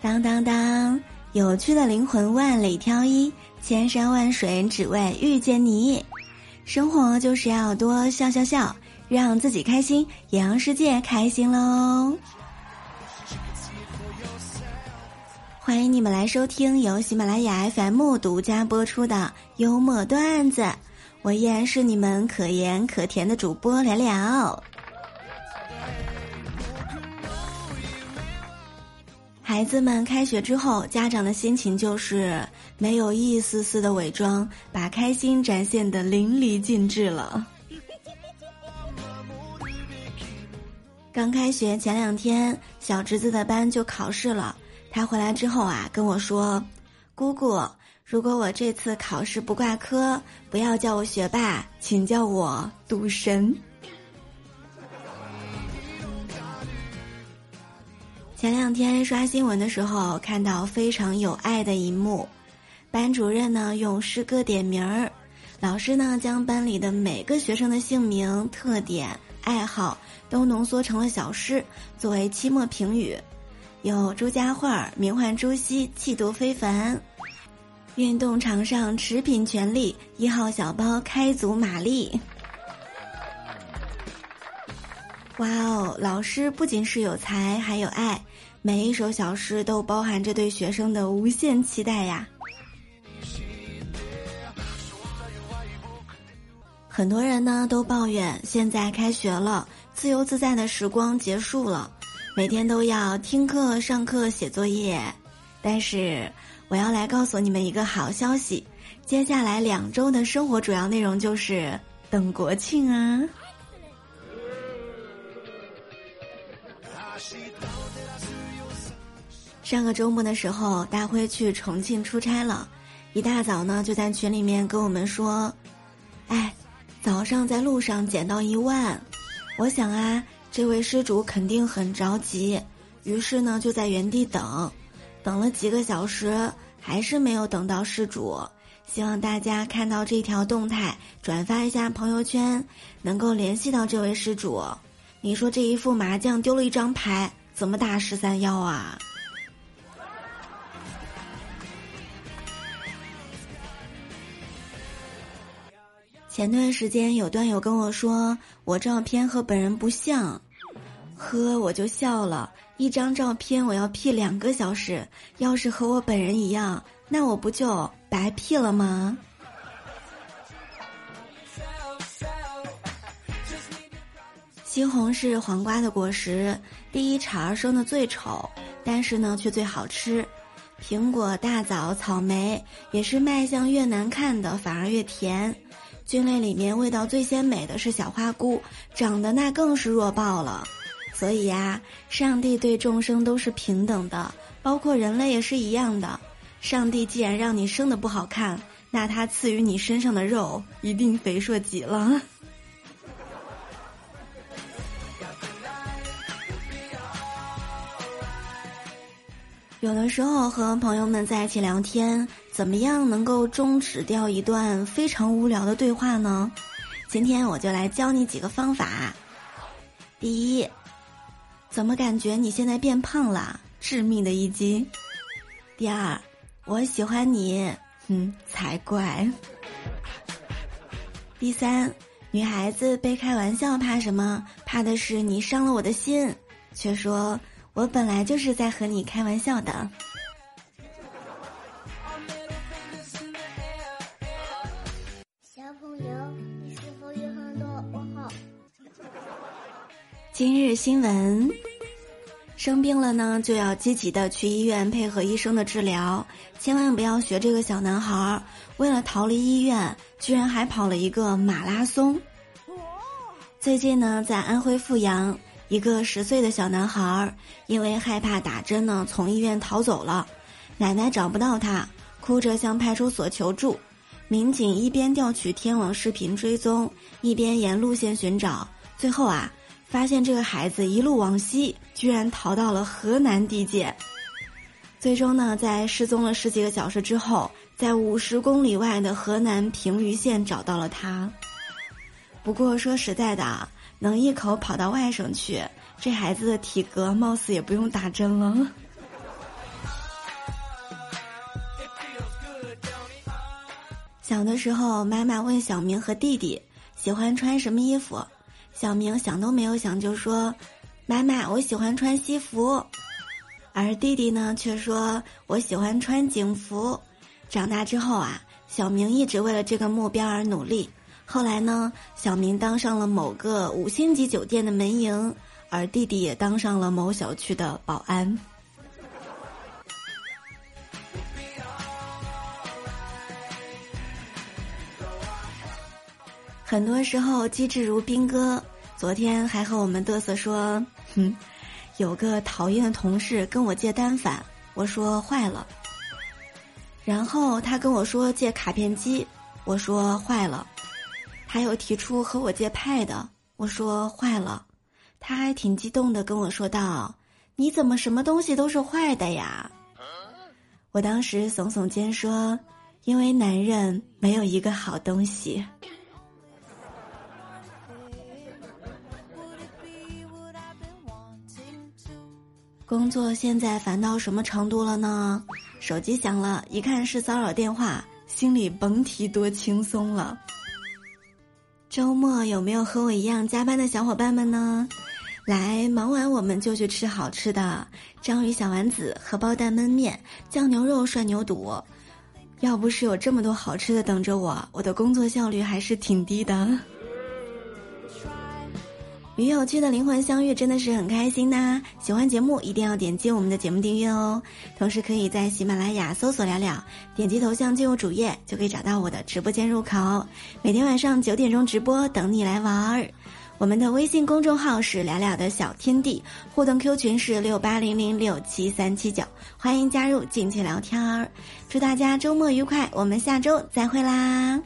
当当当！有趣的灵魂万里挑一，千山万水只为遇见你。生活就是要多笑笑笑，让自己开心，也让世界开心喽。欢迎你们来收听由喜马拉雅 FM 独家播出的幽默段子，我依然是你们可盐可甜的主播聊聊。孩子们开学之后，家长的心情就是没有一丝丝的伪装，把开心展现的淋漓尽致了。刚开学前两天，小侄子的班就考试了。他回来之后啊，跟我说：“姑姑，如果我这次考试不挂科，不要叫我学霸，请叫我赌神。”前两天刷新闻的时候，看到非常有爱的一幕，班主任呢用诗歌点名儿，老师呢将班里的每个学生的姓名、特点、爱好都浓缩成了小诗，作为期末评语。有朱家慧名唤朱熹，气度非凡；运动场上持品全力，一号小包开足马力。哇哦，老师不仅是有才，还有爱。每一首小诗都包含着对学生的无限期待呀！很多人呢都抱怨现在开学了，自由自在的时光结束了，每天都要听课、上课、写作业。但是我要来告诉你们一个好消息，接下来两周的生活主要内容就是等国庆啊！上个周末的时候，大辉去重庆出差了，一大早呢就在群里面跟我们说：“哎，早上在路上捡到一万。”我想啊，这位施主肯定很着急，于是呢就在原地等，等了几个小时，还是没有等到施主。希望大家看到这条动态，转发一下朋友圈，能够联系到这位施主。你说这一副麻将丢了一张牌，怎么打十三幺啊？前段时间有段友跟我说我照片和本人不像，呵我就笑了。一张照片我要 P 两个小时，要是和我本人一样，那我不就白 P 了吗？西红柿、黄瓜的果实，第一茬生的最丑，但是呢却最好吃。苹果、大枣、草莓也是卖相越难看的，反而越甜。菌类里面味道最鲜美的是小花菇，长得那更是弱爆了。所以呀，上帝对众生都是平等的，包括人类也是一样的。上帝既然让你生的不好看，那他赐予你身上的肉一定肥硕极了。有的时候和朋友们在一起聊天，怎么样能够终止掉一段非常无聊的对话呢？今天我就来教你几个方法。第一，怎么感觉你现在变胖了？致命的一击。第二，我喜欢你，嗯，才怪。第三，女孩子被开玩笑怕什么？怕的是你伤了我的心，却说。我本来就是在和你开玩笑的。小朋友，你是否有很多问号？今日新闻：生病了呢，就要积极的去医院配合医生的治疗，千万不要学这个小男孩儿，为了逃离医院，居然还跑了一个马拉松。最近呢，在安徽阜阳。一个十岁的小男孩儿因为害怕打针呢，从医院逃走了。奶奶找不到他，哭着向派出所求助。民警一边调取天网视频追踪，一边沿路线寻找。最后啊，发现这个孩子一路往西，居然逃到了河南地界。最终呢，在失踪了十几个小时之后，在五十公里外的河南平舆县找到了他。不过说实在的，能一口跑到外省去，这孩子的体格貌似也不用打针了。小的时候，妈妈问小明和弟弟喜欢穿什么衣服，小明想都没有想就说：“妈妈，我喜欢穿西服。”而弟弟呢，却说我喜欢穿警服。长大之后啊，小明一直为了这个目标而努力。后来呢，小明当上了某个五星级酒店的门迎，而弟弟也当上了某小区的保安。很多时候机智如兵哥，昨天还和我们嘚瑟说，哼，有个讨厌的同事跟我借单反，我说坏了。然后他跟我说借卡片机，我说坏了。他又提出和我借 Pad，我说坏了。他还挺激动的跟我说道：“你怎么什么东西都是坏的呀？”我当时耸耸肩说：“因为男人没有一个好东西。”工作现在烦到什么程度了呢？手机响了，一看是骚扰电话，心里甭提多轻松了。周末有没有和我一样加班的小伙伴们呢？来，忙完我们就去吃好吃的章鱼小丸子、荷包蛋焖面、酱牛肉涮牛肚。要不是有这么多好吃的等着我，我的工作效率还是挺低的。与有趣的灵魂相遇，真的是很开心呐！喜欢节目一定要点击我们的节目订阅哦，同时可以在喜马拉雅搜索“聊聊”，点击头像进入主页就可以找到我的直播间入口。每天晚上九点钟直播，等你来玩儿。我们的微信公众号是“聊聊的小天地”，互动 Q 群是六八零零六七三七九，欢迎加入，尽情聊天儿。祝大家周末愉快，我们下周再会啦！